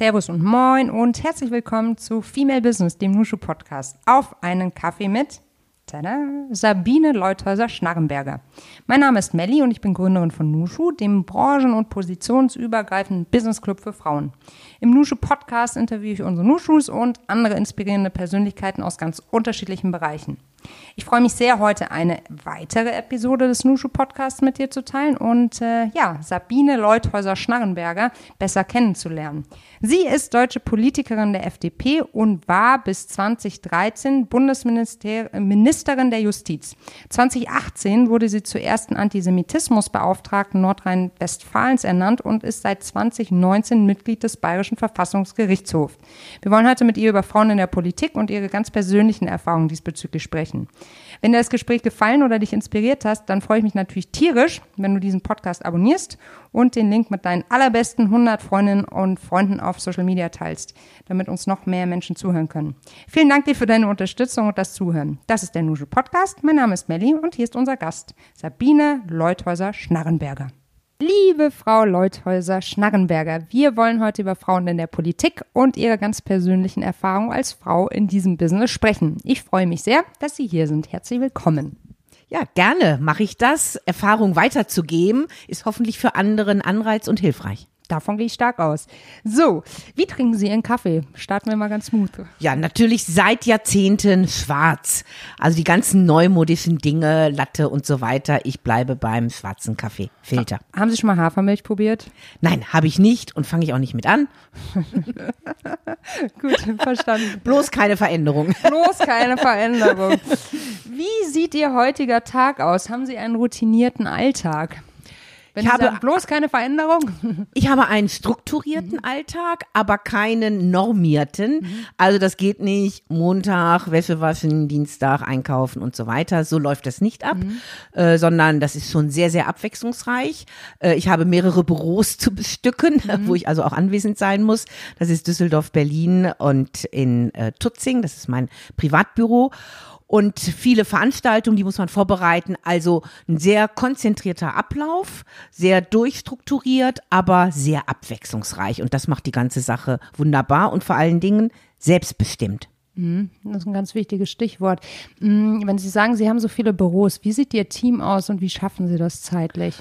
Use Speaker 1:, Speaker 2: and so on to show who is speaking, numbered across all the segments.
Speaker 1: Servus und Moin und herzlich willkommen zu Female Business, dem Nushu Podcast. Auf einen Kaffee mit tada, Sabine Leuthäuser-Schnarrenberger. Mein Name ist Melli und ich bin Gründerin von Nushu, dem branchen- und positionsübergreifenden Business Club für Frauen. Im Nushu Podcast interviewe ich unsere Nushus und andere inspirierende Persönlichkeiten aus ganz unterschiedlichen Bereichen. Ich freue mich sehr, heute eine weitere Episode des Nushu Podcasts mit dir zu teilen und äh, ja, Sabine Leuthäuser-Schnarrenberger besser kennenzulernen. Sie ist deutsche Politikerin der FDP und war bis 2013 Bundesministerin der Justiz. 2018 wurde sie zur ersten Antisemitismusbeauftragten Nordrhein-Westfalens ernannt und ist seit 2019 Mitglied des Bayerischen Verfassungsgerichtshofs. Wir wollen heute mit ihr über Frauen in der Politik und ihre ganz persönlichen Erfahrungen diesbezüglich sprechen sprechen. Wenn dir das Gespräch gefallen oder dich inspiriert hast, dann freue ich mich natürlich tierisch, wenn du diesen Podcast abonnierst und den Link mit deinen allerbesten 100 Freundinnen und Freunden auf Social Media teilst, damit uns noch mehr Menschen zuhören können. Vielen Dank dir für deine Unterstützung und das Zuhören. Das ist der Nusche Podcast. Mein Name ist Melly und hier ist unser Gast, Sabine Leuthäuser-Schnarrenberger. Liebe Frau Leuthäuser-Schnarrenberger, wir wollen heute über Frauen in der Politik und ihre ganz persönlichen Erfahrungen als Frau in diesem Business sprechen. Ich freue mich sehr, dass Sie hier sind. Herzlich willkommen.
Speaker 2: Ja, gerne mache ich das. Erfahrung weiterzugeben ist hoffentlich für andere ein Anreiz und hilfreich.
Speaker 1: Davon gehe ich stark aus. So, wie trinken Sie Ihren Kaffee? Starten wir mal ganz smooth.
Speaker 2: Ja, natürlich seit Jahrzehnten schwarz. Also die ganzen neumodischen Dinge, Latte und so weiter. Ich bleibe beim schwarzen Kaffee. Filter.
Speaker 1: Haben Sie schon mal Hafermilch probiert?
Speaker 2: Nein, habe ich nicht und fange ich auch nicht mit an.
Speaker 1: Gut, verstanden.
Speaker 2: Bloß keine Veränderung.
Speaker 1: Bloß keine Veränderung. Wie sieht Ihr heutiger Tag aus? Haben Sie einen routinierten Alltag? Wenn
Speaker 2: ich habe
Speaker 1: sagen, bloß keine Veränderung.
Speaker 2: Ich habe einen strukturierten mhm. Alltag, aber keinen normierten. Mhm. Also das geht nicht Montag, Wäsche waschen, Dienstag einkaufen und so weiter. So läuft das nicht ab, mhm. äh, sondern das ist schon sehr, sehr abwechslungsreich. Äh, ich habe mehrere Büros zu bestücken, mhm. wo ich also auch anwesend sein muss. Das ist Düsseldorf, Berlin und in äh, Tutzing. Das ist mein Privatbüro und viele Veranstaltungen, die muss man vorbereiten. Also ein sehr konzentrierter Ablauf, sehr durchstrukturiert, aber sehr abwechslungsreich. Und das macht die ganze Sache wunderbar und vor allen Dingen selbstbestimmt.
Speaker 1: Mhm, das ist ein ganz wichtiges Stichwort. Mhm, wenn Sie sagen, Sie haben so viele Büros, wie sieht Ihr Team aus und wie schaffen Sie das zeitlich?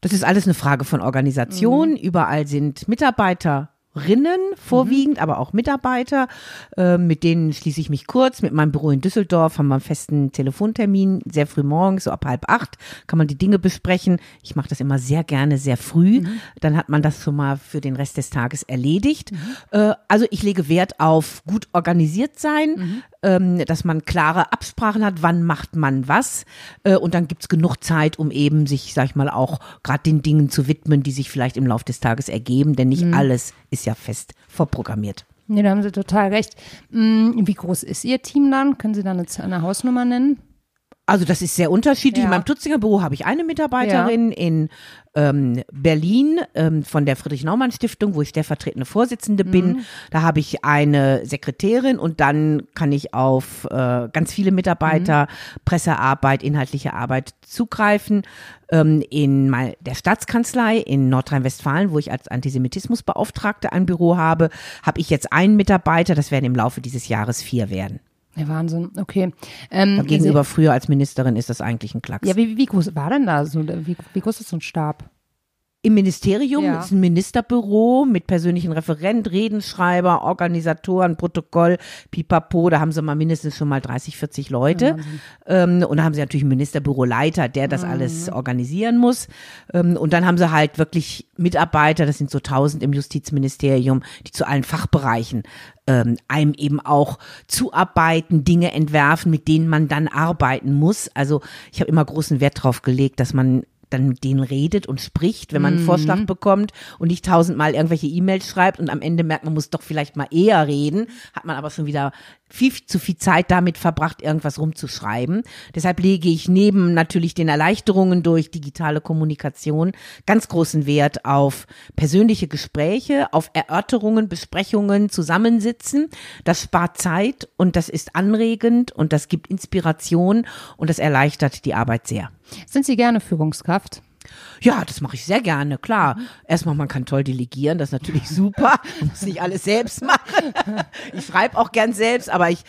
Speaker 2: Das ist alles eine Frage von Organisation. Mhm. Überall sind Mitarbeiter Rinnen vorwiegend, mhm. aber auch Mitarbeiter. Äh, mit denen schließe ich mich kurz. Mit meinem Büro in Düsseldorf haben wir einen festen Telefontermin, sehr früh morgens, so ab halb acht, kann man die Dinge besprechen. Ich mache das immer sehr gerne, sehr früh. Mhm. Dann hat man das schon mal für den Rest des Tages erledigt. Mhm. Äh, also ich lege Wert auf gut organisiert sein, mhm. Ähm, dass man klare Absprachen hat, wann macht man was. Äh, und dann gibt's genug Zeit, um eben sich, sag ich mal, auch gerade den Dingen zu widmen, die sich vielleicht im Laufe des Tages ergeben, denn nicht mhm. alles ist ja fest vorprogrammiert.
Speaker 1: Nee, da haben Sie total recht. Mm, wie groß ist Ihr Team dann? Können Sie da eine, eine Hausnummer nennen?
Speaker 2: Also das ist sehr unterschiedlich. Ja. In meinem Tutzinger Büro habe ich eine Mitarbeiterin, ja. in ähm, Berlin ähm, von der Friedrich-Naumann-Stiftung, wo ich stellvertretende Vorsitzende mhm. bin. Da habe ich eine Sekretärin und dann kann ich auf äh, ganz viele Mitarbeiter, mhm. Pressearbeit, inhaltliche Arbeit zugreifen. Ähm, in der Staatskanzlei in Nordrhein-Westfalen, wo ich als Antisemitismusbeauftragte ein Büro habe, habe ich jetzt einen Mitarbeiter. Das werden im Laufe dieses Jahres vier werden.
Speaker 1: Ja, Wahnsinn, okay. Ähm,
Speaker 2: gegenüber früher als Ministerin ist das eigentlich ein Klacks.
Speaker 1: Ja, wie, wie groß war denn da so, wie, wie groß ist so ein Stab?
Speaker 2: Im Ministerium ja. ist ein Ministerbüro mit persönlichen Referent, Redenschreiber, Organisatoren, Protokoll, Pipapo. Da haben sie mal mindestens schon mal 30, 40 Leute. Ja, ähm, und da haben sie natürlich einen Ministerbüroleiter, der das mhm. alles organisieren muss. Ähm, und dann haben sie halt wirklich Mitarbeiter, das sind so 1000 im Justizministerium, die zu allen Fachbereichen ähm, einem eben auch zuarbeiten, Dinge entwerfen, mit denen man dann arbeiten muss. Also ich habe immer großen Wert drauf gelegt, dass man dann mit denen redet und spricht, wenn man einen mhm. Vorschlag bekommt und nicht tausendmal irgendwelche E-Mails schreibt und am Ende merkt, man muss doch vielleicht mal eher reden, hat man aber schon wieder viel zu viel Zeit damit verbracht, irgendwas rumzuschreiben. Deshalb lege ich neben natürlich den Erleichterungen durch digitale Kommunikation ganz großen Wert auf persönliche Gespräche, auf Erörterungen, Besprechungen, Zusammensitzen. Das spart Zeit und das ist anregend und das gibt Inspiration und das erleichtert die Arbeit sehr.
Speaker 1: Sind Sie gerne Führungskraft?
Speaker 2: Ja, das mache ich sehr gerne, klar. Erstmal, man kann toll delegieren, das ist natürlich super. Muss nicht alles selbst machen. Ich schreibe auch gern selbst, aber ich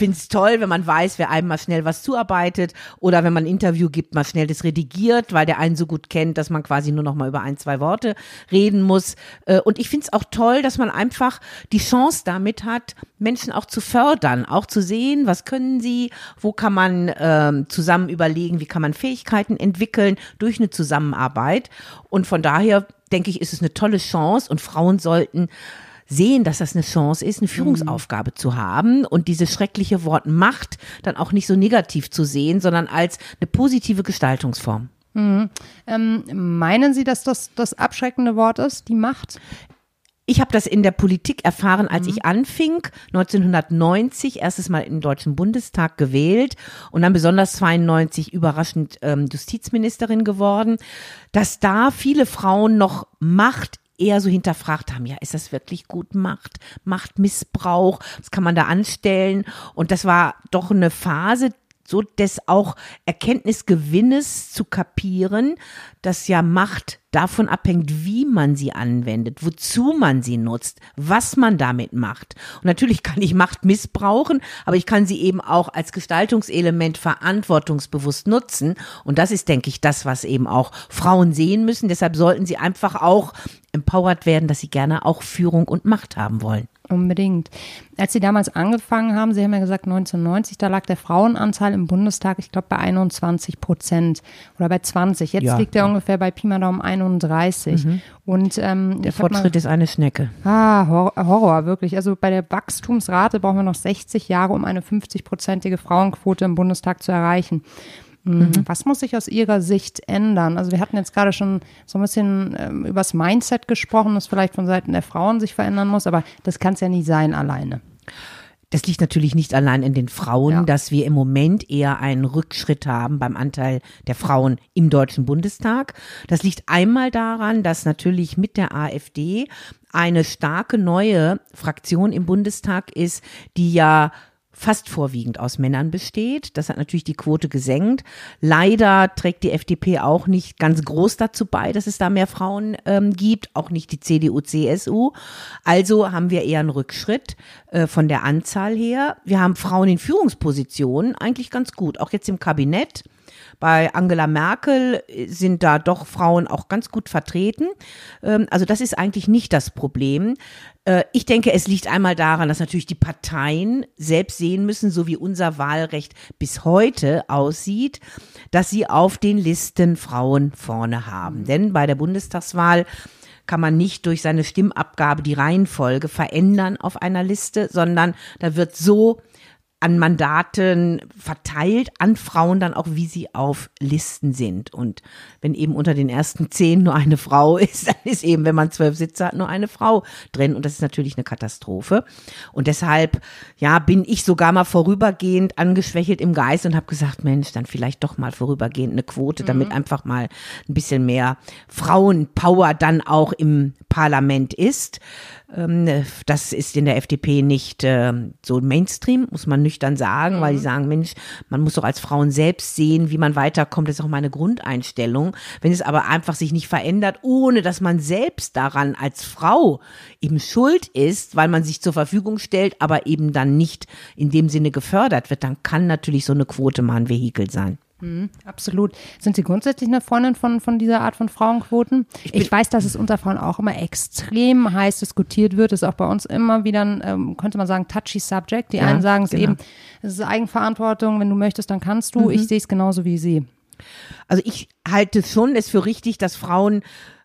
Speaker 2: finde es toll, wenn man weiß, wer einem mal schnell was zuarbeitet oder wenn man ein Interview gibt, mal schnell das redigiert, weil der einen so gut kennt, dass man quasi nur noch mal über ein, zwei Worte reden muss. Äh, und ich finde es auch toll, dass man einfach die Chance damit hat, Menschen auch zu fördern, auch zu sehen, was können sie, wo kann man ähm, zusammen überlegen, wie kann man Fähigkeiten entwickeln durch eine Zusammenarbeit. Und von daher denke ich, ist es eine tolle Chance und Frauen sollten sehen, dass das eine Chance ist, eine mhm. Führungsaufgabe mhm. zu haben und dieses schreckliche Wort Macht dann auch nicht so negativ zu sehen, sondern als eine positive Gestaltungsform.
Speaker 1: Mhm. Ähm, meinen Sie, dass das das abschreckende Wort ist, die Macht?
Speaker 2: Ich habe das in der Politik erfahren, als mhm. ich anfing, 1990, erstes Mal im Deutschen Bundestag gewählt und dann besonders 92 überraschend ähm, Justizministerin geworden, dass da viele Frauen noch Macht eher so hinterfragt haben, ja, ist das wirklich gut Macht, Machtmissbrauch, was kann man da anstellen? Und das war doch eine Phase, so des auch Erkenntnisgewinnes zu kapieren, dass ja Macht davon abhängt, wie man sie anwendet, wozu man sie nutzt, was man damit macht. Und natürlich kann ich Macht missbrauchen, aber ich kann sie eben auch als Gestaltungselement verantwortungsbewusst nutzen. Und das ist, denke ich, das, was eben auch Frauen sehen müssen. Deshalb sollten sie einfach auch empowered werden, dass sie gerne auch Führung und Macht haben wollen.
Speaker 1: Unbedingt. Als Sie damals angefangen haben, Sie haben ja gesagt 1990, da lag der Frauenanteil im Bundestag, ich glaube, bei 21 Prozent oder bei 20. Jetzt ja, liegt er ja. ungefähr bei Pi mal Daumen 31. Mhm. Und ähm,
Speaker 2: der Fortschritt mal, ist eine Schnecke.
Speaker 1: Ah, Hor Horror, wirklich. Also bei der Wachstumsrate brauchen wir noch 60 Jahre, um eine 50-prozentige Frauenquote im Bundestag zu erreichen. Mhm. Was muss sich aus Ihrer Sicht ändern? Also wir hatten jetzt gerade schon so ein bisschen ähm, über das Mindset gesprochen, das vielleicht von Seiten der Frauen sich verändern muss, aber das kann es ja nicht sein alleine.
Speaker 2: Das liegt natürlich nicht allein in den Frauen, ja. dass wir im Moment eher einen Rückschritt haben beim Anteil der Frauen im Deutschen Bundestag. Das liegt einmal daran, dass natürlich mit der AfD eine starke neue Fraktion im Bundestag ist, die ja fast vorwiegend aus Männern besteht. Das hat natürlich die Quote gesenkt. Leider trägt die FDP auch nicht ganz groß dazu bei, dass es da mehr Frauen ähm, gibt, auch nicht die CDU, CSU. Also haben wir eher einen Rückschritt äh, von der Anzahl her. Wir haben Frauen in Führungspositionen eigentlich ganz gut, auch jetzt im Kabinett. Bei Angela Merkel sind da doch Frauen auch ganz gut vertreten. Ähm, also das ist eigentlich nicht das Problem. Äh, ich denke, es liegt einmal daran, dass natürlich die Parteien selbst sehen müssen, so wie unser Wahlrecht bis heute aussieht, dass sie auf den Listen Frauen vorne haben. Denn bei der Bundestagswahl kann man nicht durch seine Stimmabgabe die Reihenfolge verändern auf einer Liste, sondern da wird so an Mandaten verteilt, an Frauen dann auch, wie sie auf Listen sind. Und wenn eben unter den ersten zehn nur eine Frau ist, dann ist eben, wenn man zwölf Sitze hat, nur eine Frau drin. Und das ist natürlich eine Katastrophe. Und deshalb, ja, bin ich sogar mal vorübergehend angeschwächelt im Geist und habe gesagt, Mensch, dann vielleicht doch mal vorübergehend eine Quote, damit mhm. einfach mal ein bisschen mehr Frauenpower dann auch im Parlament ist. Ähm, das ist in der FDP nicht ähm, so Mainstream, muss man nüchtern sagen, mhm. weil die mhm. sagen, Mensch, man muss doch als Frauen selbst sehen, wie man weiterkommt. Das ist auch meine Grundeinstellung. Wenn es aber einfach sich nicht verändert, ohne dass man selbst daran als Frau eben schuld ist, weil man sich zur Verfügung stellt, aber eben dann nicht in dem Sinne gefördert wird, dann kann natürlich so eine Quote mal ein Vehikel sein.
Speaker 1: Mhm, absolut. Sind Sie grundsätzlich eine Freundin von, von dieser Art von Frauenquoten? Ich, ich, weiß, dass es unter Frauen auch immer extrem heiß diskutiert wird. Das ist auch bei uns immer wieder ein, ähm, könnte man sagen, touchy subject. Die ja, einen sagen es genau. eben, es ist Eigenverantwortung, wenn du möchtest, dann kannst du. Mhm. Ich sehe es genauso wie Sie.
Speaker 2: Also ich halte schon es für richtig, dass Frauen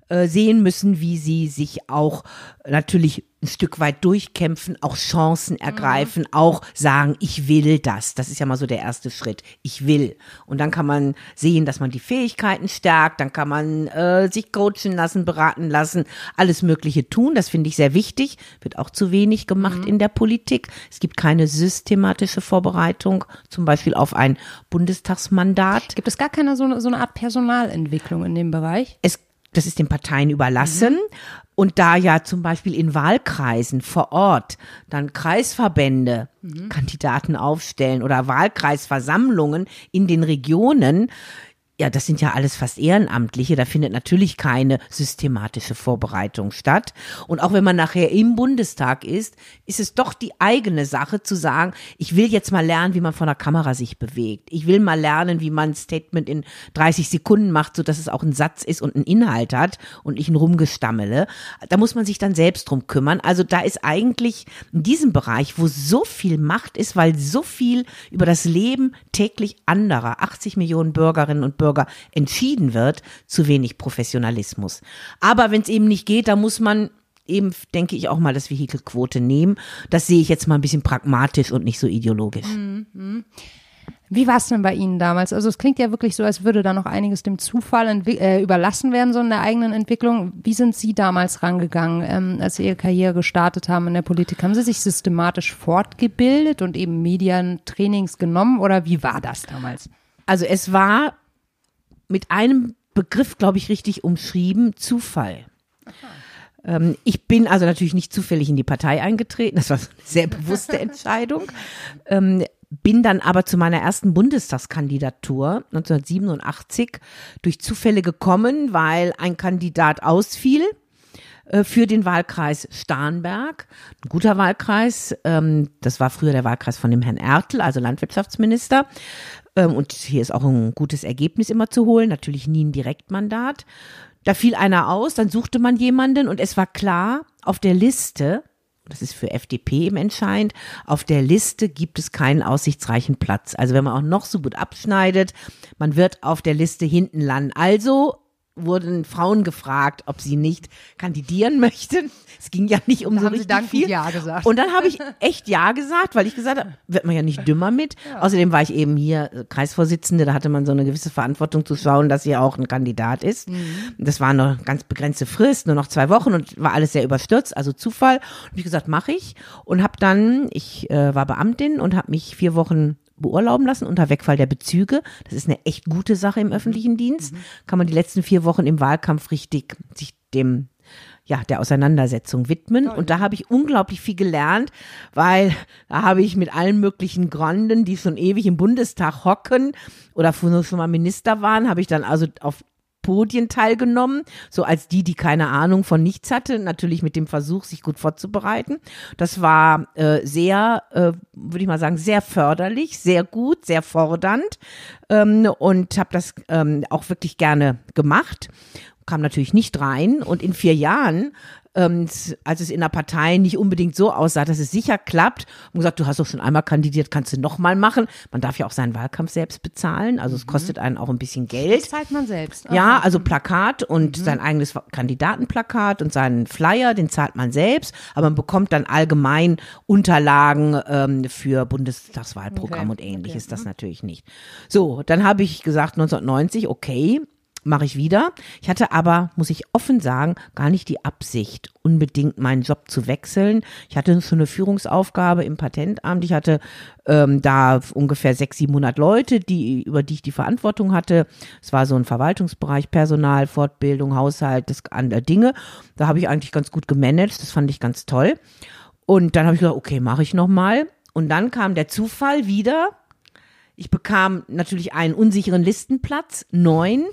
Speaker 2: äh, sehen müssen, wie sie sich auch natürlich ein Stück weit durchkämpfen, auch Chancen ergreifen, mhm. auch sagen, ich will das. Das ist ja mal so der erste Schritt. Ich will. Und dann kann man sehen, dass man die Fähigkeiten stärkt, dann kann man äh, sich coachen lassen, beraten lassen, alles Mögliche tun. Das finde ich sehr wichtig. Wird auch zu wenig gemacht mhm. in der Politik. Es gibt keine systematische Vorbereitung, zum Beispiel auf ein Bundestagsmandat.
Speaker 1: Gibt es gar keine so, so eine Art Personalentwicklung in dem Bereich?
Speaker 2: Es das ist den Parteien überlassen. Mhm. Und da ja zum Beispiel in Wahlkreisen vor Ort dann Kreisverbände mhm. Kandidaten aufstellen oder Wahlkreisversammlungen in den Regionen, ja, das sind ja alles fast Ehrenamtliche, da findet natürlich keine systematische Vorbereitung statt. Und auch wenn man nachher im Bundestag ist, ist es doch die eigene Sache zu sagen, ich will jetzt mal lernen, wie man vor der Kamera sich bewegt. Ich will mal lernen, wie man ein Statement in 30 Sekunden macht, so dass es auch ein Satz ist und einen Inhalt hat und nicht ein Rumgestammele. Da muss man sich dann selbst drum kümmern. Also da ist eigentlich in diesem Bereich, wo so viel Macht ist, weil so viel über das Leben täglich anderer, 80 Millionen Bürgerinnen und Bürger Bürger entschieden wird, zu wenig Professionalismus. Aber wenn es eben nicht geht, da muss man eben, denke ich, auch mal das Vehikelquote nehmen. Das sehe ich jetzt mal ein bisschen pragmatisch und nicht so ideologisch. Mhm.
Speaker 1: Wie war es denn bei Ihnen damals? Also es klingt ja wirklich so, als würde da noch einiges dem Zufall äh, überlassen werden, so in der eigenen Entwicklung. Wie sind Sie damals rangegangen, ähm, als Sie Ihre Karriere gestartet haben in der Politik? Haben Sie sich systematisch fortgebildet und eben Medientrainings genommen oder wie war das damals?
Speaker 2: Also es war mit einem Begriff, glaube ich, richtig umschrieben, Zufall. Ähm, ich bin also natürlich nicht zufällig in die Partei eingetreten, das war so eine sehr bewusste Entscheidung. Ähm, bin dann aber zu meiner ersten Bundestagskandidatur 1987 durch Zufälle gekommen, weil ein Kandidat ausfiel für den Wahlkreis Starnberg. Ein guter Wahlkreis. Ähm, das war früher der Wahlkreis von dem Herrn Ertel, also Landwirtschaftsminister. Ähm, und hier ist auch ein gutes Ergebnis immer zu holen, natürlich nie ein Direktmandat. Da fiel einer aus, dann suchte man jemanden und es war klar, auf der Liste, das ist für FDP im entscheidend, auf der Liste gibt es keinen aussichtsreichen Platz. Also wenn man auch noch so gut abschneidet, man wird auf der Liste hinten landen. Also wurden Frauen gefragt, ob sie nicht kandidieren möchten. Es ging ja nicht um da so richtig
Speaker 1: sie
Speaker 2: viel.
Speaker 1: Ja gesagt.
Speaker 2: Und dann habe ich echt Ja gesagt, weil ich gesagt habe, wird man ja nicht dümmer mit. Ja. Außerdem war ich eben hier äh, Kreisvorsitzende, da hatte man so eine gewisse Verantwortung zu schauen, dass hier auch ein Kandidat ist. Mhm. Das war eine ganz begrenzte Frist, nur noch zwei Wochen und war alles sehr überstürzt, also Zufall. Und ich gesagt, mache ich und habe dann, ich äh, war Beamtin und habe mich vier Wochen beurlauben lassen unter Wegfall der Bezüge. Das ist eine echt gute Sache im öffentlichen Dienst. Mhm. Kann man die letzten vier Wochen im Wahlkampf richtig sich dem ja, der Auseinandersetzung widmen. Und da habe ich unglaublich viel gelernt, weil da habe ich mit allen möglichen Granden, die schon ewig im Bundestag hocken oder schon mal Minister waren, habe ich dann also auf Podien teilgenommen, so als die, die keine Ahnung von nichts hatte, natürlich mit dem Versuch, sich gut vorzubereiten. Das war äh, sehr, äh, würde ich mal sagen, sehr förderlich, sehr gut, sehr fordernd ähm, und habe das ähm, auch wirklich gerne gemacht. Kam natürlich nicht rein. Und in vier Jahren ähm, als es in der Partei nicht unbedingt so aussah, dass es sicher klappt, und gesagt, du hast doch schon einmal kandidiert, kannst du noch mal machen. Man darf ja auch seinen Wahlkampf selbst bezahlen, also es mhm. kostet einen auch ein bisschen Geld.
Speaker 1: Das zahlt man selbst.
Speaker 2: Aha. Ja, also Plakat und mhm. sein eigenes Kandidatenplakat und seinen Flyer, den zahlt man selbst, aber man bekommt dann allgemein Unterlagen ähm, für Bundestagswahlprogramm okay. und ähnliches, okay. das mhm. natürlich nicht. So, dann habe ich gesagt 1990, okay, mache ich wieder. Ich hatte aber, muss ich offen sagen, gar nicht die Absicht, unbedingt meinen Job zu wechseln. Ich hatte schon eine Führungsaufgabe im Patentamt. Ich hatte ähm, da ungefähr sechs, siebenhundert Leute, die, über die ich die Verantwortung hatte. Es war so ein Verwaltungsbereich, Personal, Fortbildung, Haushalt, das andere Dinge. Da habe ich eigentlich ganz gut gemanagt. Das fand ich ganz toll. Und dann habe ich gesagt, okay, mache ich nochmal. Und dann kam der Zufall wieder. Ich bekam natürlich einen unsicheren Listenplatz, neun.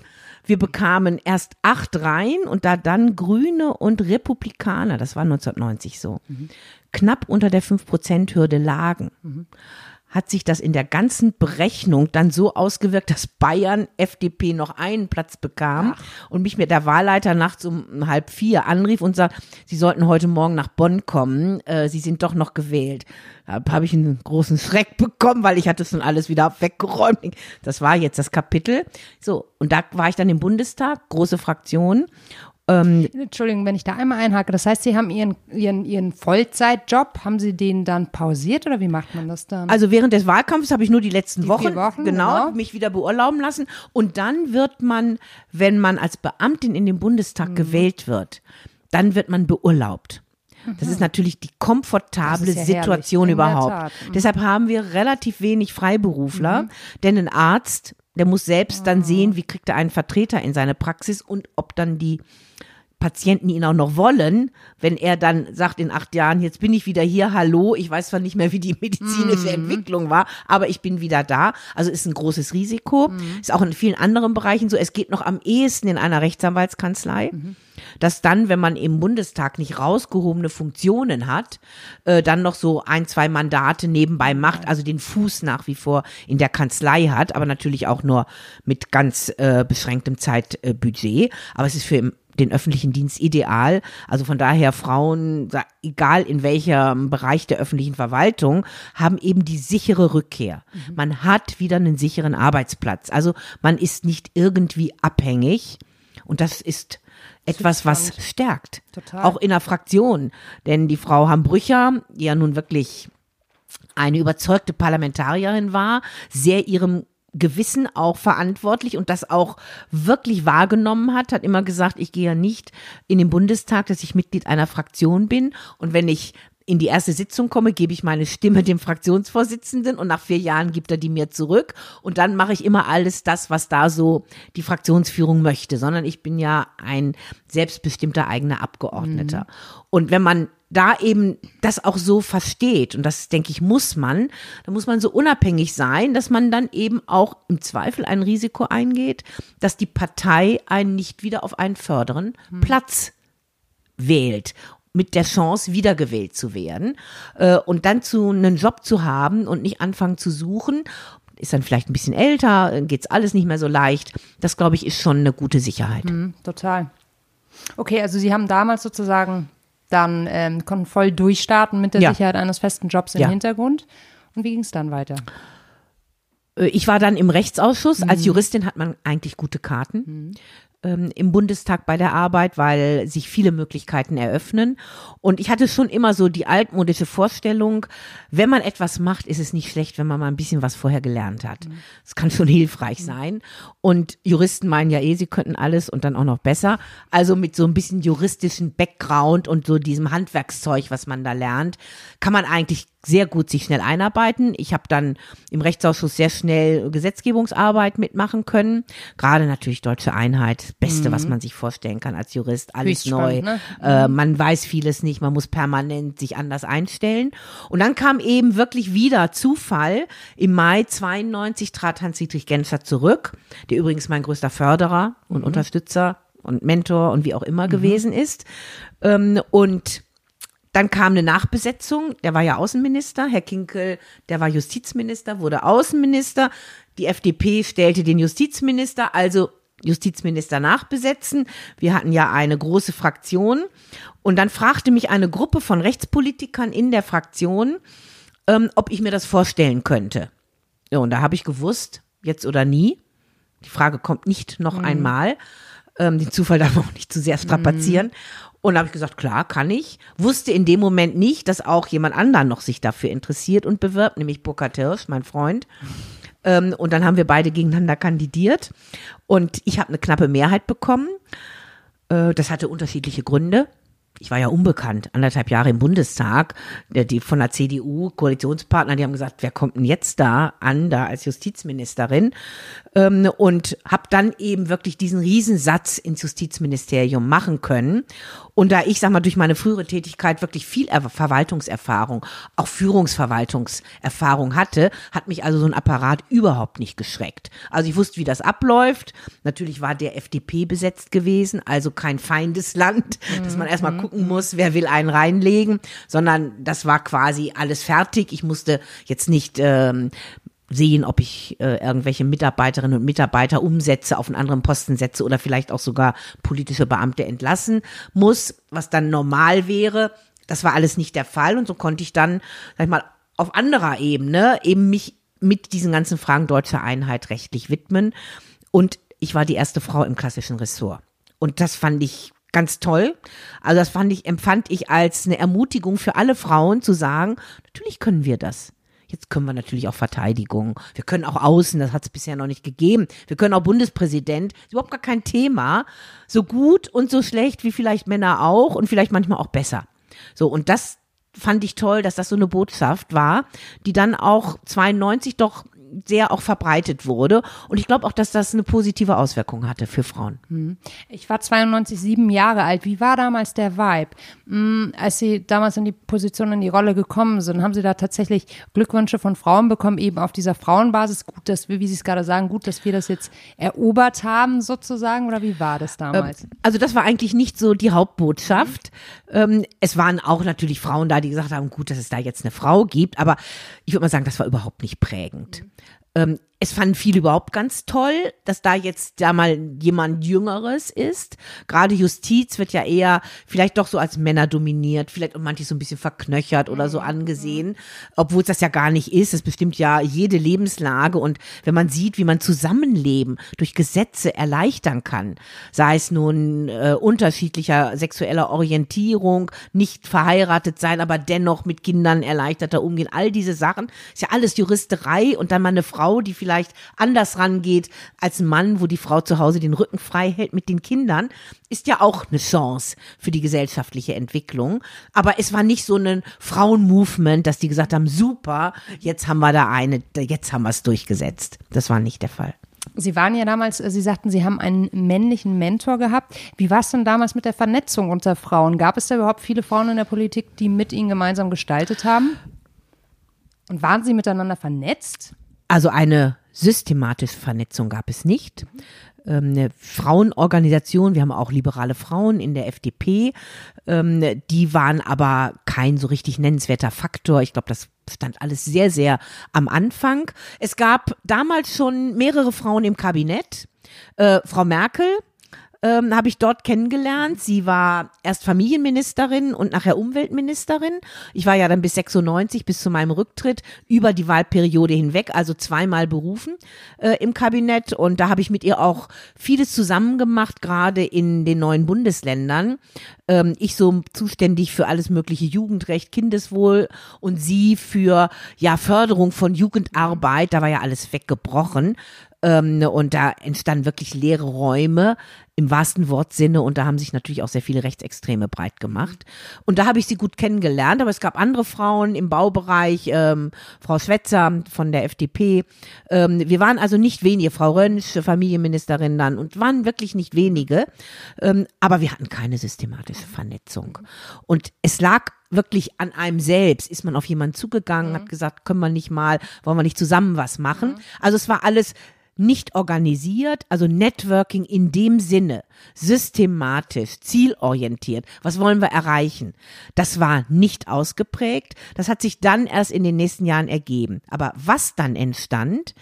Speaker 2: Wir bekamen erst acht Reihen und da dann Grüne und Republikaner, das war 1990 so, mhm. knapp unter der 5-Prozent-Hürde lagen. Mhm hat sich das in der ganzen Berechnung dann so ausgewirkt, dass Bayern FDP noch einen Platz bekam Ach. und mich mit der Wahlleiter nachts um halb vier anrief und sagt, Sie sollten heute Morgen nach Bonn kommen, äh, Sie sind doch noch gewählt. Da habe ich einen großen Schreck bekommen, weil ich hatte schon alles wieder weggeräumt. Das war jetzt das Kapitel. So, und da war ich dann im Bundestag, große Fraktion
Speaker 1: ähm, Entschuldigung, wenn ich da einmal einhake. Das heißt, Sie haben Ihren, Ihren, Ihren Vollzeitjob, haben Sie den dann pausiert oder wie macht man das dann?
Speaker 2: Also während des Wahlkampfs habe ich nur die letzten die Wochen, Wochen genau, genau, mich wieder beurlauben lassen. Und dann wird man, wenn man als Beamtin in den Bundestag mhm. gewählt wird, dann wird man beurlaubt. Das ist natürlich die komfortable ja Situation überhaupt. Mhm. Deshalb haben wir relativ wenig Freiberufler, mhm. denn ein Arzt, der muss selbst dann ah. sehen, wie kriegt er einen Vertreter in seine Praxis und ob dann die Patienten ihn auch noch wollen, wenn er dann sagt in acht Jahren, jetzt bin ich wieder hier, hallo, ich weiß zwar nicht mehr, wie die medizinische mhm. Entwicklung war, aber ich bin wieder da. Also ist ein großes Risiko. Mhm. Ist auch in vielen anderen Bereichen so. Es geht noch am ehesten in einer Rechtsanwaltskanzlei. Mhm dass dann, wenn man im Bundestag nicht rausgehobene Funktionen hat, äh, dann noch so ein, zwei Mandate nebenbei macht, also den Fuß nach wie vor in der Kanzlei hat, aber natürlich auch nur mit ganz äh, beschränktem Zeitbudget. aber es ist für den öffentlichen Dienst ideal. Also von daher Frauen, egal in welchem Bereich der öffentlichen Verwaltung, haben eben die sichere Rückkehr. Mhm. Man hat wieder einen sicheren Arbeitsplatz. Also man ist nicht irgendwie abhängig. Und das ist etwas, was stärkt. Total. Auch in der Fraktion. Denn die Frau Hambrücher, die ja nun wirklich eine überzeugte Parlamentarierin war, sehr ihrem Gewissen auch verantwortlich und das auch wirklich wahrgenommen hat, hat immer gesagt, ich gehe ja nicht in den Bundestag, dass ich Mitglied einer Fraktion bin und wenn ich in die erste Sitzung komme, gebe ich meine Stimme dem Fraktionsvorsitzenden und nach vier Jahren gibt er die mir zurück und dann mache ich immer alles das, was da so die Fraktionsführung möchte, sondern ich bin ja ein selbstbestimmter eigener Abgeordneter. Mhm. Und wenn man da eben das auch so versteht, und das denke ich, muss man, da muss man so unabhängig sein, dass man dann eben auch im Zweifel ein Risiko eingeht, dass die Partei einen nicht wieder auf einen förderen mhm. Platz wählt mit der Chance, wiedergewählt zu werden äh, und dann zu einen Job zu haben und nicht anfangen zu suchen, ist dann vielleicht ein bisschen älter, geht's alles nicht mehr so leicht. Das, glaube ich, ist schon eine gute Sicherheit.
Speaker 1: Mhm, total. Okay, also Sie haben damals sozusagen dann ähm, konnten voll durchstarten mit der ja. Sicherheit eines festen Jobs im ja. Hintergrund. Und wie ging es dann weiter?
Speaker 2: Äh, ich war dann im Rechtsausschuss. Mhm. Als Juristin hat man eigentlich gute Karten. Mhm im Bundestag bei der Arbeit, weil sich viele Möglichkeiten eröffnen. Und ich hatte schon immer so die altmodische Vorstellung, wenn man etwas macht, ist es nicht schlecht, wenn man mal ein bisschen was vorher gelernt hat. Es mhm. kann schon hilfreich mhm. sein. Und Juristen meinen ja eh, sie könnten alles und dann auch noch besser. Also mit so ein bisschen juristischen Background und so diesem Handwerkszeug, was man da lernt, kann man eigentlich sehr gut sich schnell einarbeiten. Ich habe dann im Rechtsausschuss sehr schnell Gesetzgebungsarbeit mitmachen können. Gerade natürlich deutsche Einheit, Beste, mhm. was man sich vorstellen kann als Jurist, alles neu. Spannend, ne? äh, mhm. man weiß vieles nicht, man muss permanent sich anders einstellen. Und dann kam eben wirklich wieder Zufall. Im Mai 92 trat Hans-Dietrich Genscher zurück, der übrigens mein größter Förderer und mhm. Unterstützer und Mentor und wie auch immer mhm. gewesen ist. Ähm, und dann kam eine Nachbesetzung, der war ja Außenminister, Herr Kinkel, der war Justizminister, wurde Außenminister. Die FDP stellte den Justizminister, also Justizminister nachbesetzen. Wir hatten ja eine große Fraktion. Und dann fragte mich eine Gruppe von Rechtspolitikern in der Fraktion, ähm, ob ich mir das vorstellen könnte. Ja, und da habe ich gewusst, jetzt oder nie. Die Frage kommt nicht noch mhm. einmal. Ähm, den Zufall darf man auch nicht zu sehr strapazieren. Mhm. Und habe ich gesagt, klar, kann ich. Wusste in dem Moment nicht, dass auch jemand anderen noch sich dafür interessiert und bewirbt, nämlich Burkhard Hirsch, mein Freund. Ähm, und dann haben wir beide gegeneinander kandidiert. Und ich habe eine knappe Mehrheit bekommen. Äh, das hatte unterschiedliche Gründe ich war ja unbekannt, anderthalb Jahre im Bundestag, die von der CDU, Koalitionspartner, die haben gesagt, wer kommt denn jetzt da an, da als Justizministerin? Ähm, und habe dann eben wirklich diesen Riesensatz ins Justizministerium machen können. Und da ich, sag mal, durch meine frühere Tätigkeit wirklich viel Verwaltungserfahrung, auch Führungsverwaltungserfahrung hatte, hat mich also so ein Apparat überhaupt nicht geschreckt. Also ich wusste, wie das abläuft. Natürlich war der FDP besetzt gewesen, also kein Feindesland, mhm. dass man erstmal gucken mhm. muss, wer will einen reinlegen, sondern das war quasi alles fertig. Ich musste jetzt nicht ähm, sehen, ob ich äh, irgendwelche Mitarbeiterinnen und Mitarbeiter umsetze, auf einen anderen Posten setze oder vielleicht auch sogar politische Beamte entlassen muss, was dann normal wäre. Das war alles nicht der Fall und so konnte ich dann, sag ich mal, auf anderer Ebene eben mich mit diesen ganzen Fragen deutscher Einheit rechtlich widmen. Und ich war die erste Frau im klassischen Ressort. Und das fand ich ganz toll. Also das fand ich, empfand ich als eine Ermutigung für alle Frauen zu sagen, natürlich können wir das. Jetzt können wir natürlich auch Verteidigung. Wir können auch Außen, das hat es bisher noch nicht gegeben. Wir können auch Bundespräsident. Ist überhaupt gar kein Thema. So gut und so schlecht wie vielleicht Männer auch und vielleicht manchmal auch besser. So, und das fand ich toll, dass das so eine Botschaft war, die dann auch 92 doch sehr auch verbreitet wurde. Und ich glaube auch, dass das eine positive Auswirkung hatte für Frauen.
Speaker 1: Hm. Ich war 92, sieben Jahre alt. Wie war damals der Vibe? Hm, als Sie damals in die Position, in die Rolle gekommen sind, haben Sie da tatsächlich Glückwünsche von Frauen bekommen, eben auf dieser Frauenbasis? Gut, dass wir, wie Sie es gerade sagen, gut, dass wir das jetzt erobert haben, sozusagen, oder wie war das damals?
Speaker 2: Ähm, also das war eigentlich nicht so die Hauptbotschaft. Mhm. es waren auch natürlich Frauen da, die gesagt haben, gut, dass es da jetzt eine Frau gibt, aber ich würde mal sagen, das war überhaupt nicht prägend. Mhm. Ähm, es fanden viele überhaupt ganz toll, dass da jetzt da mal jemand Jüngeres ist. Gerade Justiz wird ja eher vielleicht doch so als Männer dominiert, vielleicht und manche so ein bisschen verknöchert oder so mhm. angesehen, obwohl es das ja gar nicht ist. Es bestimmt ja jede Lebenslage und wenn man sieht, wie man Zusammenleben durch Gesetze erleichtern kann, sei es nun äh, unterschiedlicher sexueller Orientierung, nicht verheiratet sein, aber dennoch mit Kindern erleichterter umgehen, all diese Sachen, ist ja alles Juristerei und dann mal eine Frau, die vielleicht vielleicht anders rangeht als ein Mann, wo die Frau zu Hause den Rücken frei hält mit den Kindern, ist ja auch eine Chance für die gesellschaftliche Entwicklung. Aber es war nicht so ein Frauenmovement, dass die gesagt haben, super, jetzt haben wir da eine, jetzt haben wir es durchgesetzt. Das war nicht der Fall.
Speaker 1: Sie waren ja damals, Sie sagten, Sie haben einen männlichen Mentor gehabt. Wie war es denn damals mit der Vernetzung unter Frauen? Gab es da überhaupt viele Frauen in der Politik, die mit Ihnen gemeinsam gestaltet haben? Und waren Sie miteinander vernetzt?
Speaker 2: Also eine systematische Vernetzung gab es nicht. Ähm, eine Frauenorganisation, wir haben auch liberale Frauen in der FDP, ähm, die waren aber kein so richtig nennenswerter Faktor. Ich glaube, das stand alles sehr, sehr am Anfang. Es gab damals schon mehrere Frauen im Kabinett. Äh, Frau Merkel, ähm, habe ich dort kennengelernt. Sie war erst Familienministerin und nachher Umweltministerin. Ich war ja dann bis 96, bis zu meinem Rücktritt, über die Wahlperiode hinweg, also zweimal berufen äh, im Kabinett. Und da habe ich mit ihr auch vieles zusammen gemacht, gerade in den neuen Bundesländern. Ähm, ich so zuständig für alles mögliche Jugendrecht, Kindeswohl und sie für ja Förderung von Jugendarbeit. Da war ja alles weggebrochen. Ähm, und da entstanden wirklich leere Räume im wahrsten Wortsinne und da haben sich natürlich auch sehr viele Rechtsextreme breit gemacht. Und da habe ich sie gut kennengelernt, aber es gab andere Frauen im Baubereich, ähm, Frau Schwetzer von der FDP. Ähm, wir waren also nicht wenige, Frau Rönsch, Familienministerin dann und waren wirklich nicht wenige, ähm, aber wir hatten keine systematische Vernetzung. Und es lag wirklich an einem selbst. Ist man auf jemanden zugegangen, mhm. hat gesagt, können wir nicht mal, wollen wir nicht zusammen was machen? Mhm. Also es war alles nicht organisiert, also Networking in dem Sinne, systematisch, zielorientiert. Was wollen wir erreichen? Das war nicht ausgeprägt. Das hat sich dann erst in den nächsten Jahren ergeben. Aber was dann entstand,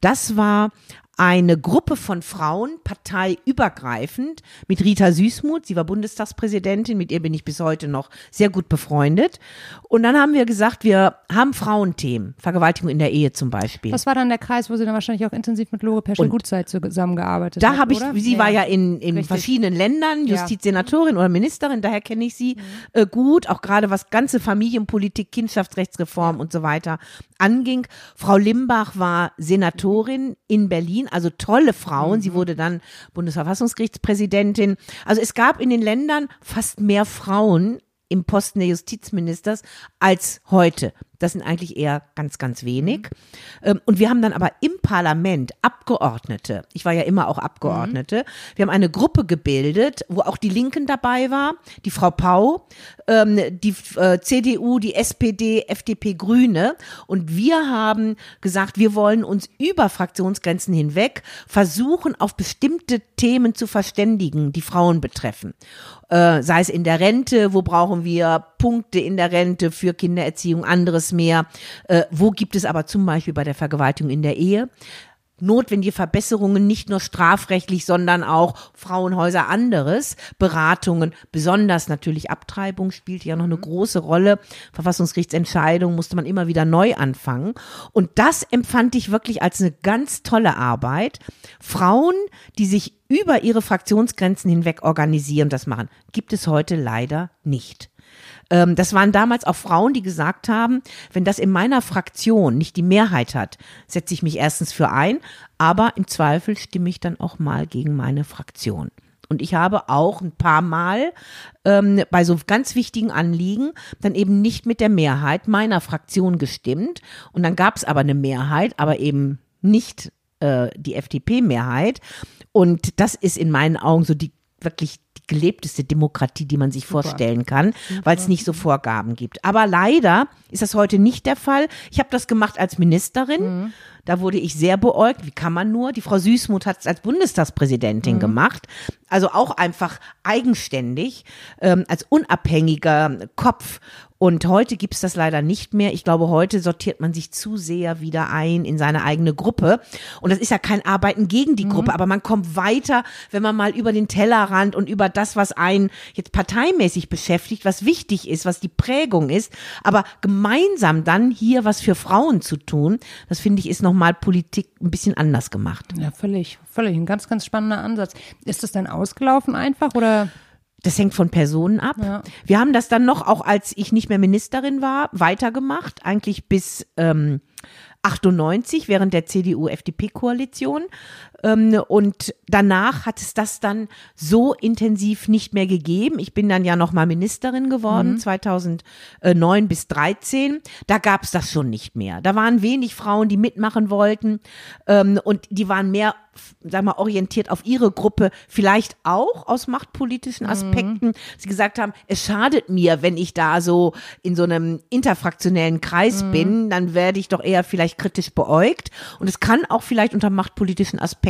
Speaker 2: das war eine Gruppe von Frauen, parteiübergreifend, mit Rita Süßmuth. Sie war Bundestagspräsidentin, mit ihr bin ich bis heute noch sehr gut befreundet. Und dann haben wir gesagt, wir haben Frauenthemen, Vergewaltigung in der Ehe zum Beispiel.
Speaker 1: Das war dann der Kreis, wo Sie dann wahrscheinlich auch intensiv mit Lore Peschel Gutzeit zusammengearbeitet
Speaker 2: haben. Da habe ich, sie ja. war ja in, in verschiedenen Ländern, Justizsenatorin ja. oder Ministerin, daher kenne ich sie mhm. äh, gut, auch gerade was ganze Familienpolitik, Kindschaftsrechtsreform und so weiter anging. Frau Limbach war Senatorin in Berlin also tolle Frauen. Mhm. Sie wurde dann Bundesverfassungsgerichtspräsidentin. Also es gab in den Ländern fast mehr Frauen im Posten der Justizministers als heute. Das sind eigentlich eher ganz, ganz wenig. Mhm. Und wir haben dann aber im Parlament Abgeordnete, ich war ja immer auch Abgeordnete, mhm. wir haben eine Gruppe gebildet, wo auch die Linken dabei war, die Frau Pau, ähm, die äh, CDU, die SPD, FDP, Grüne. Und wir haben gesagt, wir wollen uns über Fraktionsgrenzen hinweg versuchen, auf bestimmte Themen zu verständigen, die Frauen betreffen. Äh, sei es in der Rente, wo brauchen wir Punkte in der Rente für Kindererziehung, anderes mehr. Äh, wo gibt es aber zum Beispiel bei der Vergewaltigung in der Ehe notwendige Verbesserungen, nicht nur strafrechtlich, sondern auch Frauenhäuser anderes, Beratungen, besonders natürlich Abtreibung spielt ja noch eine große Rolle. Verfassungsgerichtsentscheidung musste man immer wieder neu anfangen. Und das empfand ich wirklich als eine ganz tolle Arbeit. Frauen, die sich über ihre Fraktionsgrenzen hinweg organisieren, das machen, gibt es heute leider nicht. Ähm, das waren damals auch Frauen, die gesagt haben, wenn das in meiner Fraktion nicht die Mehrheit hat, setze ich mich erstens für ein, aber im Zweifel stimme ich dann auch mal gegen meine Fraktion. Und ich habe auch ein paar Mal ähm, bei so ganz wichtigen Anliegen dann eben nicht mit der Mehrheit meiner Fraktion gestimmt. Und dann gab es aber eine Mehrheit, aber eben nicht äh, die FDP-Mehrheit. Und das ist in meinen Augen so die wirklich gelebteste Demokratie, die man sich Super. vorstellen kann, weil es nicht so Vorgaben gibt. Aber leider ist das heute nicht der Fall. Ich habe das gemacht als Ministerin. Mhm. Da wurde ich sehr beäugt. Wie kann man nur? Die Frau Süßmuth hat es als Bundestagspräsidentin mhm. gemacht. Also auch einfach eigenständig, ähm, als unabhängiger Kopf und heute gibt's das leider nicht mehr. Ich glaube, heute sortiert man sich zu sehr wieder ein in seine eigene Gruppe. Und das ist ja kein Arbeiten gegen die mhm. Gruppe, aber man kommt weiter, wenn man mal über den Tellerrand und über das, was einen jetzt parteimäßig beschäftigt, was wichtig ist, was die Prägung ist, aber gemeinsam dann hier was für Frauen zu tun, das finde ich ist nochmal Politik ein bisschen anders gemacht.
Speaker 1: Ja, völlig, völlig. Ein ganz, ganz spannender Ansatz. Ist das dann ausgelaufen einfach oder?
Speaker 2: Das hängt von Personen ab. Ja. Wir haben das dann noch, auch als ich nicht mehr Ministerin war, weitergemacht, eigentlich bis ähm, 98 während der CDU-FDP-Koalition. Ähm, und danach hat es das dann so intensiv nicht mehr gegeben. Ich bin dann ja noch mal Ministerin geworden, mhm. 2009 bis 13. Da gab es das schon nicht mehr. Da waren wenig Frauen, die mitmachen wollten ähm, und die waren mehr sag mal, orientiert auf ihre Gruppe, vielleicht auch aus machtpolitischen mhm. Aspekten. Mhm. Sie gesagt haben, es schadet mir, wenn ich da so in so einem interfraktionellen Kreis mhm. bin, dann werde ich doch eher vielleicht kritisch beäugt. Und es kann auch vielleicht unter machtpolitischen Aspekten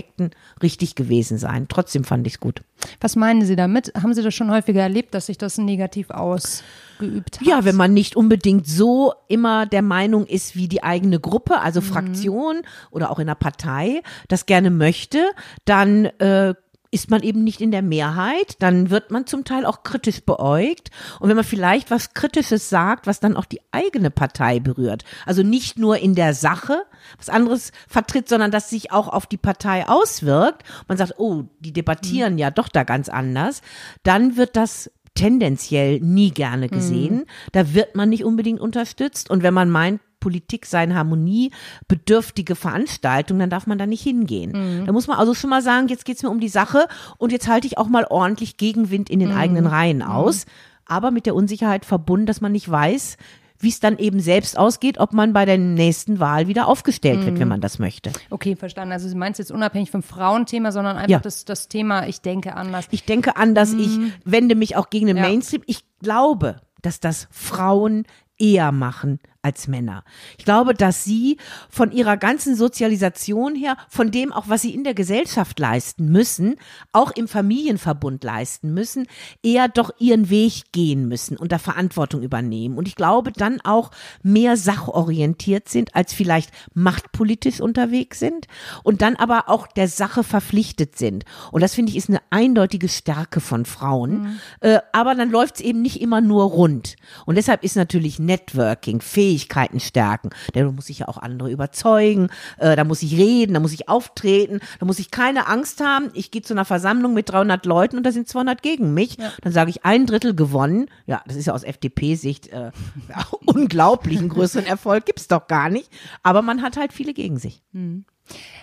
Speaker 2: richtig gewesen sein. Trotzdem fand ich es gut.
Speaker 1: Was meinen Sie damit? Haben Sie das schon häufiger erlebt, dass sich das negativ aus geübt
Speaker 2: hat. Ja, wenn man nicht unbedingt so immer der Meinung ist wie die eigene Gruppe, also mhm. Fraktion oder auch in der Partei, das gerne möchte, dann äh, ist man eben nicht in der Mehrheit, dann wird man zum Teil auch kritisch beäugt. Und wenn man vielleicht was Kritisches sagt, was dann auch die eigene Partei berührt, also nicht nur in der Sache was anderes vertritt, sondern das sich auch auf die Partei auswirkt, man sagt, oh, die debattieren mhm. ja doch da ganz anders, dann wird das tendenziell nie gerne mhm. gesehen. Mhm. Da wird man nicht unbedingt unterstützt. Und wenn man meint, Politik sei eine harmoniebedürftige Veranstaltung, dann darf man da nicht hingehen. Mhm. Da muss man also schon mal sagen, jetzt geht's mir um die Sache und jetzt halte ich auch mal ordentlich Gegenwind in den mhm. eigenen Reihen mhm. aus. Aber mit der Unsicherheit verbunden, dass man nicht weiß, wie es dann eben selbst ausgeht, ob man bei der nächsten Wahl wieder aufgestellt wird, wenn mhm. man das möchte.
Speaker 1: Okay, verstanden. Also Sie meinst jetzt unabhängig vom Frauenthema, sondern einfach ja. das, das Thema, ich denke anders.
Speaker 2: Ich denke anders, mhm. ich wende mich auch gegen den ja. Mainstream. Ich glaube, dass das Frauen eher machen als Männer. Ich glaube, dass sie von ihrer ganzen Sozialisation her, von dem auch, was sie in der Gesellschaft leisten müssen, auch im Familienverbund leisten müssen, eher doch ihren Weg gehen müssen und da Verantwortung übernehmen. Und ich glaube, dann auch mehr sachorientiert sind, als vielleicht machtpolitisch unterwegs sind und dann aber auch der Sache verpflichtet sind. Und das finde ich ist eine eindeutige Stärke von Frauen. Mhm. Äh, aber dann läuft es eben nicht immer nur rund. Und deshalb ist natürlich Networking, Fähigkeit, Fähigkeiten stärken. Denn da muss ich ja auch andere überzeugen, äh, da muss ich reden, da muss ich auftreten, da muss ich keine Angst haben. Ich gehe zu einer Versammlung mit 300 Leuten und da sind 200 gegen mich. Ja. Dann sage ich ein Drittel gewonnen. Ja, das ist ja aus FDP-Sicht äh, ja, unglaublich. Einen größeren Erfolg gibt's doch gar nicht. Aber man hat halt viele gegen sich.
Speaker 1: Mhm.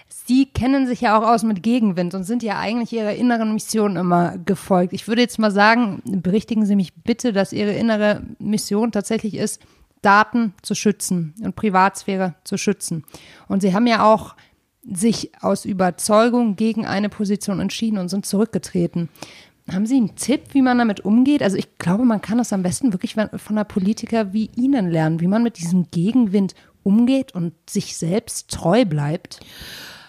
Speaker 1: Sie kennen sich ja auch aus mit Gegenwind und sind ja eigentlich Ihrer inneren Mission immer gefolgt. Ich würde jetzt mal sagen, berichtigen Sie mich bitte, dass Ihre innere Mission tatsächlich ist, Daten zu schützen und Privatsphäre zu schützen. Und sie haben ja auch sich aus Überzeugung gegen eine Position entschieden und sind zurückgetreten. Haben Sie einen Tipp, wie man damit umgeht? Also ich glaube, man kann das am besten wirklich von einer Politiker wie Ihnen lernen, wie man mit diesem Gegenwind umgeht und sich selbst treu bleibt.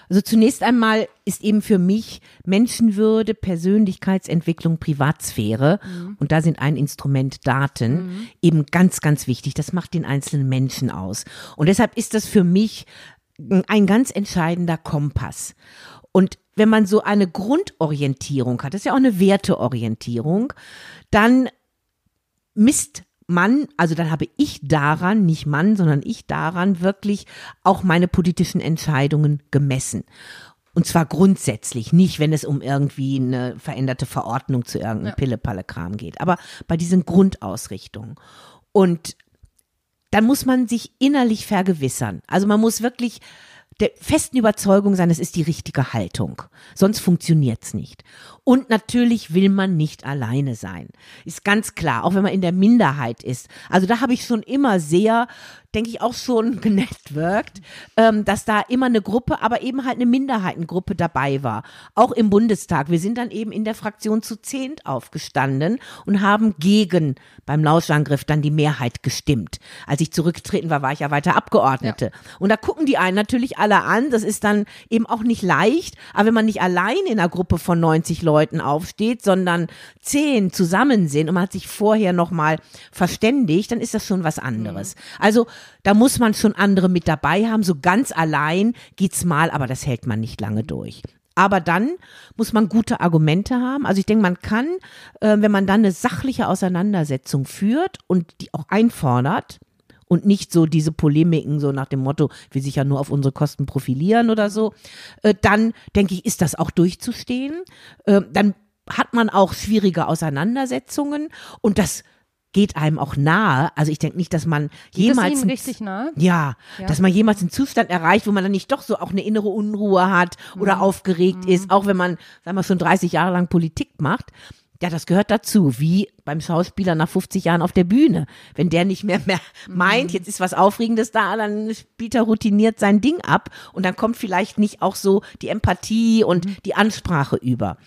Speaker 2: Also zunächst einmal ist eben für mich Menschenwürde, Persönlichkeitsentwicklung, Privatsphäre mhm. und da sind ein Instrument Daten mhm. eben ganz, ganz wichtig. Das macht den einzelnen Menschen aus. Und deshalb ist das für mich ein ganz entscheidender Kompass. Und wenn man so eine Grundorientierung hat, das ist ja auch eine Werteorientierung, dann misst Mann, also dann habe ich daran, nicht Mann, sondern ich daran wirklich auch meine politischen Entscheidungen gemessen. Und zwar grundsätzlich, nicht wenn es um irgendwie eine veränderte Verordnung zu irgendeinem ja. Pille-Palle-Kram geht, aber bei diesen Grundausrichtungen. Und dann muss man sich innerlich vergewissern. Also man muss wirklich der festen Überzeugung sein, es ist die richtige Haltung. Sonst funktioniert's nicht. Und natürlich will man nicht alleine sein. Ist ganz klar, auch wenn man in der Minderheit ist. Also da habe ich schon immer sehr, denke ich, auch schon genetworked, ähm, dass da immer eine Gruppe, aber eben halt eine Minderheitengruppe dabei war. Auch im Bundestag. Wir sind dann eben in der Fraktion zu zehnt aufgestanden und haben gegen beim Lauschangriff dann die Mehrheit gestimmt. Als ich zurückgetreten war, war ich ja weiter Abgeordnete. Ja. Und da gucken die einen natürlich alle an. Das ist dann eben auch nicht leicht. Aber wenn man nicht allein in einer Gruppe von 90 Leuten Leuten aufsteht, sondern zehn zusammen sind und man hat sich vorher nochmal verständigt, dann ist das schon was anderes. Mhm. Also da muss man schon andere mit dabei haben. So ganz allein geht's mal, aber das hält man nicht lange durch. Aber dann muss man gute Argumente haben. Also ich denke, man kann, äh, wenn man dann eine sachliche Auseinandersetzung führt und die auch einfordert, und nicht so diese Polemiken so nach dem Motto, wir sich ja nur auf unsere Kosten profilieren oder so, äh, dann denke ich, ist das auch durchzustehen. Äh, dann hat man auch schwierige Auseinandersetzungen und das geht einem auch nahe. Also ich denke nicht, dass man jemals.
Speaker 1: Ist ihm richtig nahe?
Speaker 2: Ja, ja, dass man jemals einen Zustand erreicht, wo man dann nicht doch so auch eine innere Unruhe hat oder mhm. aufgeregt mhm. ist, auch wenn man, sagen wir, schon 30 Jahre lang Politik macht. Ja, das gehört dazu, wie beim Schauspieler nach 50 Jahren auf der Bühne. Wenn der nicht mehr, mehr meint, jetzt ist was Aufregendes da, dann spielt er routiniert sein Ding ab und dann kommt vielleicht nicht auch so die Empathie und mhm. die Ansprache über.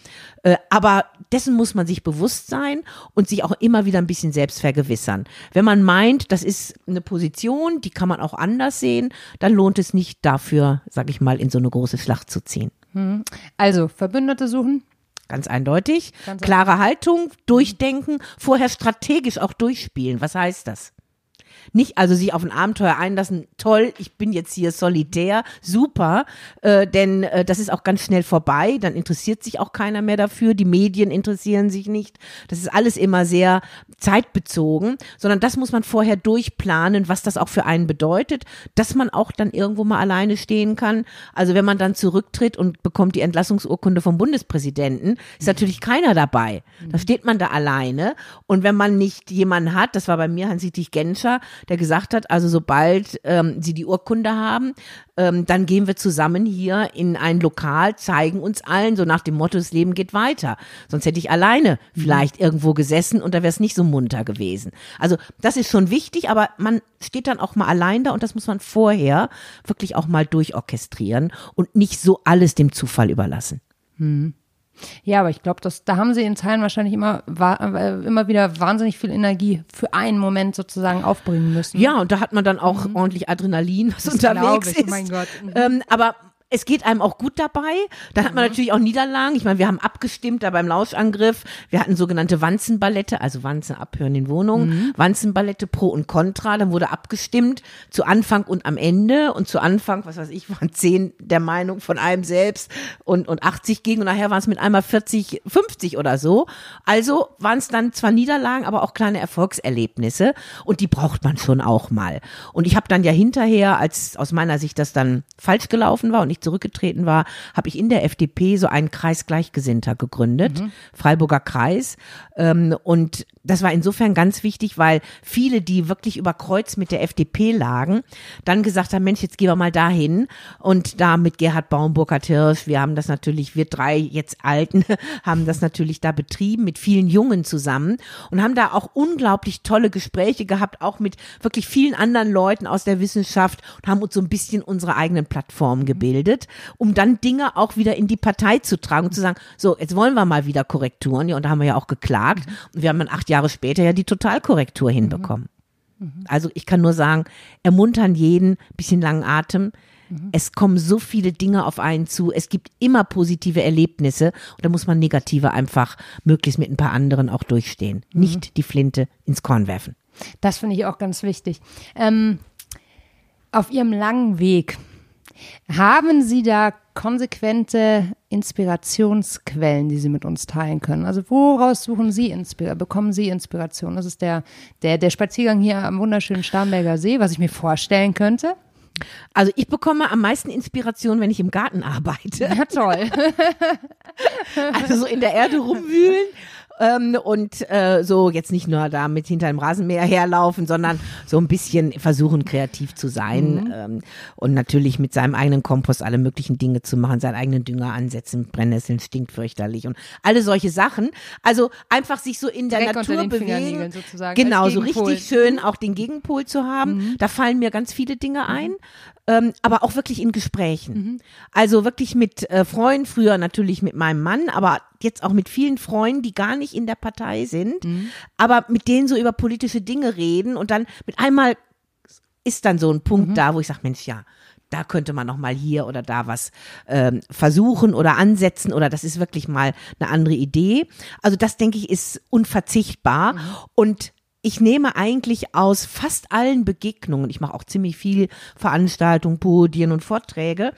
Speaker 2: Äh, aber dessen muss man sich bewusst sein und sich auch immer wieder ein bisschen selbst vergewissern. Wenn man meint, das ist eine Position, die kann man auch anders sehen, dann lohnt es nicht dafür, sag ich mal, in so eine große Schlacht zu ziehen.
Speaker 1: Mhm. Also, Verbündete suchen,
Speaker 2: Ganz eindeutig. Ganz Klare Haltung, durchdenken, vorher strategisch auch durchspielen. Was heißt das? Nicht also sich auf ein Abenteuer einlassen, toll, ich bin jetzt hier solitär, super, äh, denn äh, das ist auch ganz schnell vorbei, dann interessiert sich auch keiner mehr dafür, die Medien interessieren sich nicht, das ist alles immer sehr zeitbezogen, sondern das muss man vorher durchplanen, was das auch für einen bedeutet, dass man auch dann irgendwo mal alleine stehen kann. Also wenn man dann zurücktritt und bekommt die Entlassungsurkunde vom Bundespräsidenten, ist natürlich keiner dabei. Da steht man da alleine und wenn man nicht jemanden hat, das war bei mir Hans-Dietrich Genscher, der gesagt hat, also sobald ähm, sie die Urkunde haben, ähm, dann gehen wir zusammen hier in ein Lokal, zeigen uns allen, so nach dem Motto, das Leben geht weiter. Sonst hätte ich alleine vielleicht mhm. irgendwo gesessen und da wäre es nicht so munter gewesen. Also das ist schon wichtig, aber man steht dann auch mal allein da und das muss man vorher wirklich auch mal durchorchestrieren und nicht so alles dem Zufall überlassen.
Speaker 1: Mhm. Ja, aber ich glaube, da haben sie in Teilen wahrscheinlich immer, äh, immer wieder wahnsinnig viel Energie für einen Moment sozusagen aufbringen müssen.
Speaker 2: Ja, und da hat man dann auch mhm. ordentlich Adrenalin, was das unterwegs ich, ist. Oh mein Gott. Mhm. Ähm, aber es geht einem auch gut dabei. Dann hat man mhm. natürlich auch Niederlagen. Ich meine, wir haben abgestimmt da beim Lauschangriff. Wir hatten sogenannte Wanzenballette, also Wanzen abhören in Wohnungen, mhm. Wanzenballette pro und contra. Dann wurde abgestimmt zu Anfang und am Ende. Und zu Anfang, was weiß ich, waren zehn der Meinung von einem selbst und, und 80 gegen. Und nachher waren es mit einmal 40, 50 oder so. Also waren es dann zwar Niederlagen, aber auch kleine Erfolgserlebnisse. Und die braucht man schon auch mal. Und ich habe dann ja hinterher, als aus meiner Sicht das dann falsch gelaufen war und ich ich zurückgetreten war, habe ich in der FDP so einen Kreis Gleichgesinnter gegründet, mhm. Freiburger Kreis. Ähm, und das war insofern ganz wichtig, weil viele, die wirklich über Kreuz mit der FDP lagen, dann gesagt haben, Mensch, jetzt gehen wir mal dahin. Und da mit Gerhard Baum, Burkhard Hirsch, wir haben das natürlich, wir drei jetzt Alten, haben das natürlich da betrieben mit vielen Jungen zusammen und haben da auch unglaublich tolle Gespräche gehabt, auch mit wirklich vielen anderen Leuten aus der Wissenschaft und haben uns so ein bisschen unsere eigenen Plattformen gebildet, um dann Dinge auch wieder in die Partei zu tragen und zu sagen, so, jetzt wollen wir mal wieder Korrekturen. Ja, und da haben wir ja auch geklagt. Und wir haben dann acht Jahre Jahre später ja die Totalkorrektur hinbekommen. Mhm. Also ich kann nur sagen, ermuntern jeden, bisschen langen Atem. Mhm. Es kommen so viele Dinge auf einen zu. Es gibt immer positive Erlebnisse und da muss man negative einfach möglichst mit ein paar anderen auch durchstehen. Mhm. Nicht die Flinte ins Korn werfen.
Speaker 1: Das finde ich auch ganz wichtig. Ähm, auf Ihrem langen Weg haben Sie da konsequente Inspirationsquellen, die Sie mit uns teilen können? Also woraus suchen Sie Inspira bekommen Sie Inspiration? Das ist der, der, der Spaziergang hier am wunderschönen Starnberger See, was ich mir vorstellen könnte.
Speaker 2: Also ich bekomme am meisten Inspiration, wenn ich im Garten arbeite.
Speaker 1: Ja, toll.
Speaker 2: also so in der Erde rumwühlen ähm, und äh, so jetzt nicht nur da mit hinter dem Rasenmäher herlaufen, sondern so ein bisschen versuchen kreativ zu sein mhm. ähm, und natürlich mit seinem eigenen Kompost alle möglichen Dinge zu machen, seinen eigenen Dünger ansetzen, Brennnesseln stinkt fürchterlich und alle solche Sachen. Also einfach sich so in der Direkt Natur bewegen, genau so richtig schön auch den Gegenpol zu haben. Mhm. Da fallen mir ganz viele Dinge ein. Ähm, aber auch wirklich in Gesprächen. Mhm. Also wirklich mit äh, Freunden, früher natürlich mit meinem Mann, aber jetzt auch mit vielen Freunden, die gar nicht in der Partei sind, mhm. aber mit denen so über politische Dinge reden und dann mit einmal ist dann so ein Punkt mhm. da, wo ich sage, Mensch, ja, da könnte man noch mal hier oder da was ähm, versuchen oder ansetzen oder das ist wirklich mal eine andere Idee. Also das denke ich ist unverzichtbar mhm. und ich nehme eigentlich aus fast allen Begegnungen, ich mache auch ziemlich viel Veranstaltungen, Podien und Vorträge,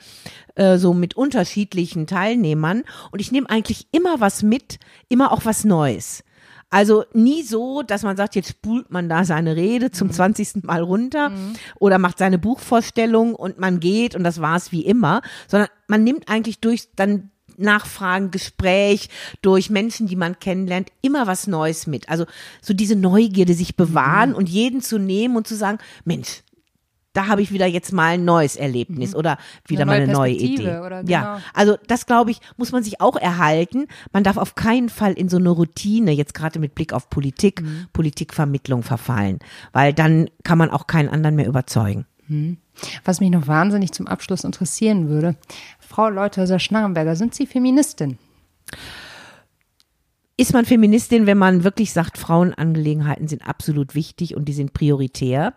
Speaker 2: äh, so mit unterschiedlichen Teilnehmern und ich nehme eigentlich immer was mit, immer auch was Neues. Also nie so, dass man sagt, jetzt spult man da seine Rede zum mhm. 20. Mal runter mhm. oder macht seine Buchvorstellung und man geht und das war's wie immer, sondern man nimmt eigentlich durch dann Nachfragen, Gespräch, durch Menschen, die man kennenlernt, immer was Neues mit. Also so diese Neugierde, sich bewahren mhm. und jeden zu nehmen und zu sagen, Mensch, da habe ich wieder jetzt mal ein neues Erlebnis mhm. oder wieder eine mal eine neue Idee. Genau. Ja, also das glaube ich, muss man sich auch erhalten. Man darf auf keinen Fall in so eine Routine, jetzt gerade mit Blick auf Politik, mhm. Politikvermittlung verfallen, weil dann kann man auch keinen anderen mehr überzeugen.
Speaker 1: Mhm. Was mich noch wahnsinnig zum Abschluss interessieren würde, Frau Leuthäuser-Schnarrenberger, sind Sie Feministin?
Speaker 2: Ist man Feministin, wenn man wirklich sagt, Frauenangelegenheiten sind absolut wichtig und die sind prioritär,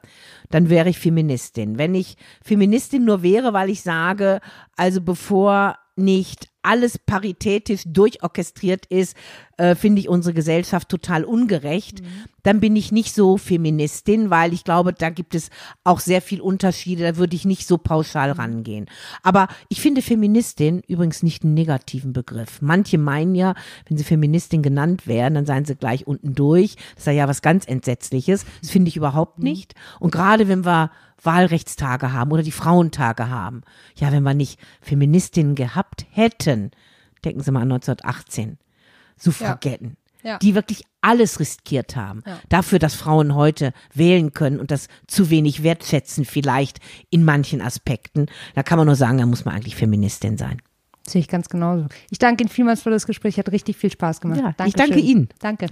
Speaker 2: dann wäre ich Feministin. Wenn ich Feministin nur wäre, weil ich sage, also bevor nicht alles paritätisch durchorchestriert ist, äh, finde ich unsere Gesellschaft total ungerecht. Mhm. Dann bin ich nicht so Feministin, weil ich glaube, da gibt es auch sehr viel Unterschiede. Da würde ich nicht so pauschal mhm. rangehen. Aber ich finde Feministin übrigens nicht einen negativen Begriff. Manche meinen ja, wenn sie Feministin genannt werden, dann seien sie gleich unten durch. Das sei ja was ganz Entsetzliches. Das finde ich überhaupt mhm. nicht. Und gerade wenn wir Wahlrechtstage haben oder die Frauentage haben. Ja, wenn wir nicht Feministinnen gehabt hätten, denken Sie mal an 1918, Suffragetten, ja. ja. die wirklich alles riskiert haben. Ja. Dafür, dass Frauen heute wählen können und das zu wenig wertschätzen, vielleicht in manchen Aspekten. Da kann man nur sagen, da muss man eigentlich Feministin sein.
Speaker 1: Sehe ich ganz genauso. Ich danke Ihnen vielmals für das Gespräch. Hat richtig viel Spaß gemacht. Ja,
Speaker 2: ich danke Ihnen.
Speaker 1: Danke.